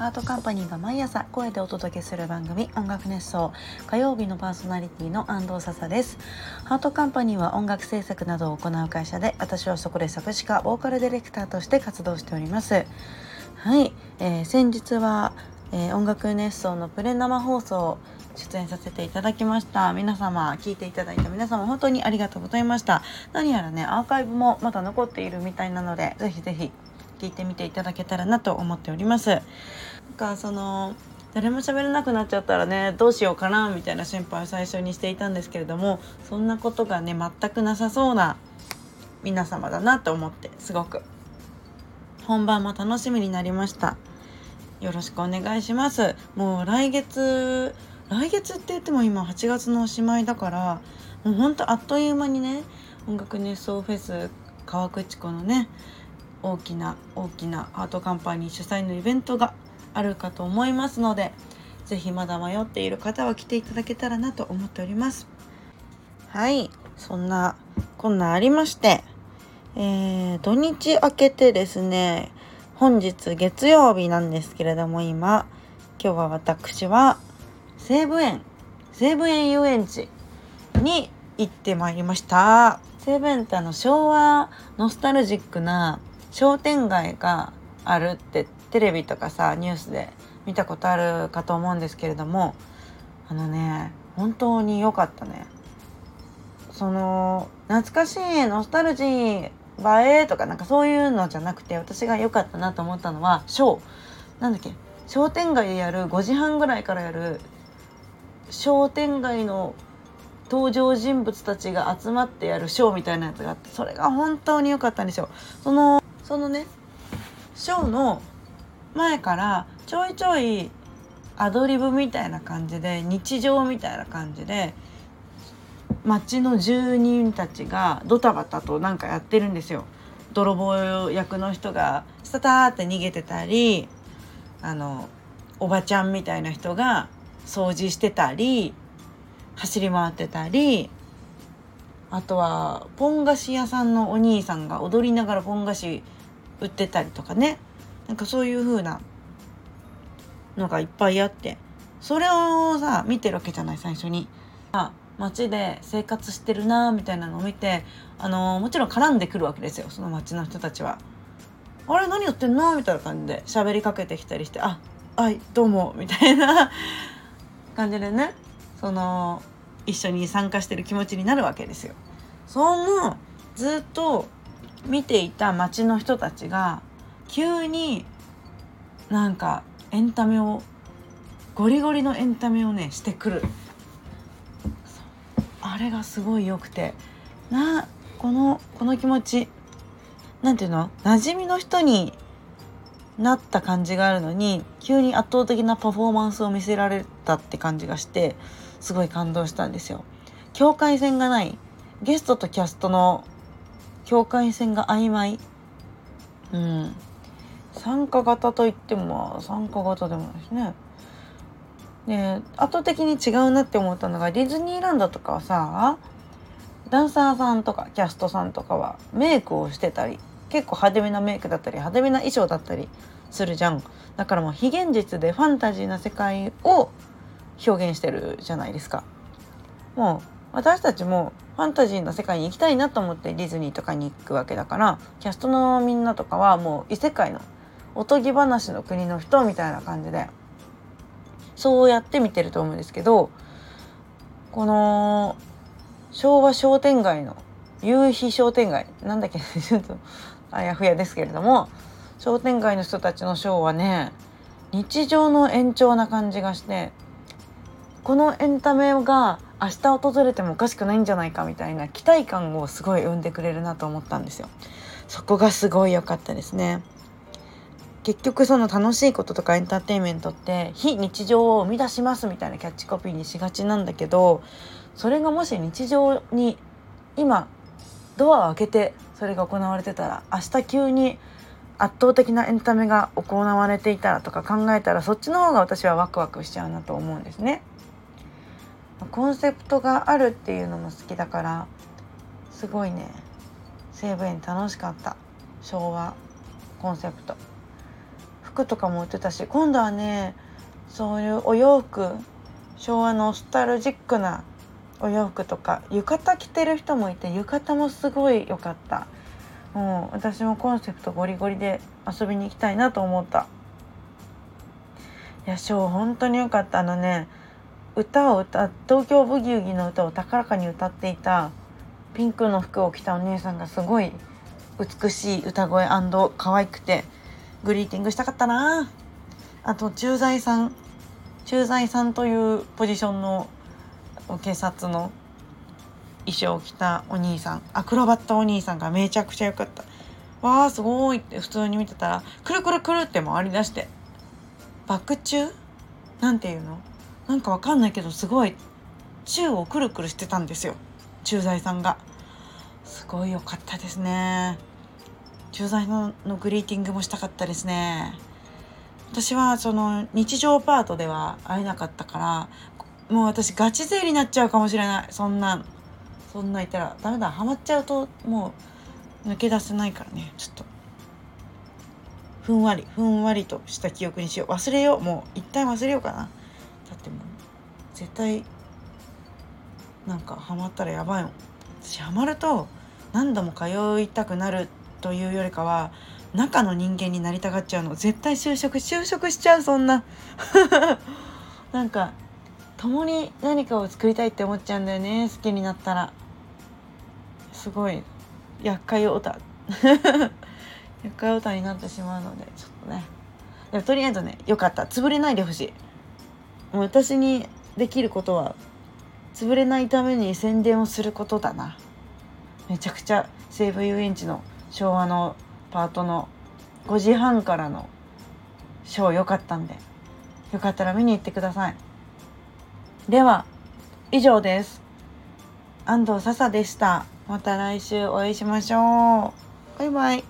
ハートカンパニーが毎朝声でお届けする番組音楽熱奏。火曜日のパーソナリティの安藤笹です。ハートカンパニーは音楽制作などを行う会社で私はそこで作詞家ボーカルディレクターとして活動しております。はい、えー、先日は、えー、音楽熱奏のプレ生放送出演させていただきました。皆様聞いていただいた皆様本当にありがとうございました。何やらねアーカイブもまだ残っているみたいなのでぜひぜひ聞いてみていただけたらなと思っております。なんかその誰も喋れなくなっちゃったらねどうしようかなみたいな心配を最初にしていたんですけれどもそんなことがね全くなさそうな皆様だなと思ってすごく。本番も楽しみになりました。よろしくお願いします。もう来月来月って言っても今8月のおしまいだからもうほんとあっという間にね音楽熱奏フェス川口湖のね大きな大きなアートカンパニー主催のイベントがあるかと思いますので是非まだ迷っている方は来ていただけたらなと思っております。はい。そんなこんなありましてえー、土日明けてですね本日月曜日なんですけれども今今日は私は西武園西武園遊園地に行ってまいりました。西武園ってあの昭和ノスタルジックな商店街があるってテレビとかさニュースで見たことあるかと思うんですけれどもあのね本当に良かったね。その懐かしいノスタルジー映えとかなんかそういうのじゃなくて私が良かったなと思ったのはショー。なんだっけ？商店街でやる5時半ぐらいからやる商店街の登場人物たちが集まってやるショーみたいなやつがあってそれが本当に良かったんですよ。そのそのねショーの前からちょいちょいアドリブみたいな感じで日常みたいな感じで町の住人たちがドタバタとなんかやってるんですよ。泥棒役の人がスタターって逃げてたりあのおばちゃんみたいな人が掃除してたり走り回ってたりあとはポン菓子屋さんのお兄さんが踊りながらポン菓子売ってたりとかね。なんかそういう風なのがいっぱいあって。それをさ見てるわけじゃない最初に。あ街で生活してるなみたいなのを見てあのー、もちろん絡んでくるわけですよ。その街の人たちは。あれ何やってんのみたいな感じで。喋りかけてきたりして「あはいどうも」みたいな感じでね。その一緒に参加してる気持ちになるわけですよ。そのずっと見ていた街の人たちが急になんかエンタメをゴリゴリのエンタメをねしてくる。あれがすごい良くて。なこのこの気持ち何ていうの？馴染みの人になった感じがあるのに急に圧倒的なパフォーマンスを見せられたって感じがしてすごい感動したんですよ。境界線がない。ゲストとキャストの境界線が曖昧。うん。参加型といっても参加型でもないしね。で圧倒的に違うなって思ったのがディズニーランドとかはさダンサーさんとかキャストさんとかはメイクをしてたり結構派手めなメイクだったり派手めな衣装だったりするじゃん。だからもう非現実でファンタジーな世界を表現してるじゃないですか。もう私たちもファンタジーの世界に行きたいなと思ってディズニーとかに行くわけだからキャストのみんなとかはもう異世界のおとぎ話の国の人みたいな感じでそうやって見てると思うんですけどこの昭和商店街の夕日商店街なんだっけちょっとあやふやですけれども商店街の人たちのショーはね日常の延長な感じがしてこのエンタメが明日訪れてもおかしくないんじゃないかみたいな期待感をすごい生んでくれるなと思ったんですよ。そこがすごい良かったですね。結局その楽しいこととかエンターテインメントって非日常を生み出しますみたいなキャッチコピーにしがちなんだけどそれがもし日常に今ドアを開けてそれが行われてたら明日急に圧倒的なエンタメが行われていたらとか考えたらそっちの方が私はワクワクしちゃうなと思うんですね。コンセプトがあるっていうのも好きだからすごいね。西武園楽しかった。昭和。コンセプト。服とかも売ってたし今度はねそういうお洋服。昭和のスタルジックなお洋服とか浴衣着てる人もいて浴衣もすごい良かった。もう私もコンセプトゴリゴリで遊びに行きたいなと思った。いやショー本当に良かった。あのね歌を歌東京ブギウギの歌を高らかに歌っていたピンクの服を着たお姉さんがすごい美しい歌声可愛くてグリーティングしたかったな。あと駐在さん駐在さんというポジションの警察の衣装を着たお兄さんアクロバットお兄さんがめちゃくちゃ良かった。わーすごいって普通に見てたらくるくるくるって回り出してバク宙なんていうの？なんかわかんないけどすごい宙をくるくるしてたんですよ。駐在さんが。すごい良かったですね。駐在ののグリーティングもしたかったですね。私はその日常パートでは会えなかったからもう私ガチ勢になっちゃうかもしれない。そんなそんないたらダメだハマっちゃうともう抜け出せないからね。ちょっと。ふんわりふんわりとした記憶にしよう。忘れよう。もう一旦忘れようかな。絶対なんかハマったらやばいもん。私ハマると何度も通いたくなるというよりかは中の人間になりたがっちゃうの。絶対就職就職しちゃうそんな。なんか共に何かを作りたいって思っちゃうんだよね。好きになったら。すごい厄介オタ。厄介オタになってしまうのでちょっとね。でもとりあえずねよかった。潰れないでほしい。もう私にできることは潰れないために宣伝をすることだな。めちゃくちゃ西武遊園地の昭和のパートの5時半からのショー良かったんで。よかったら見に行ってください。では以上です。安藤笹でした。また来週お会いしましょう。バイバイ。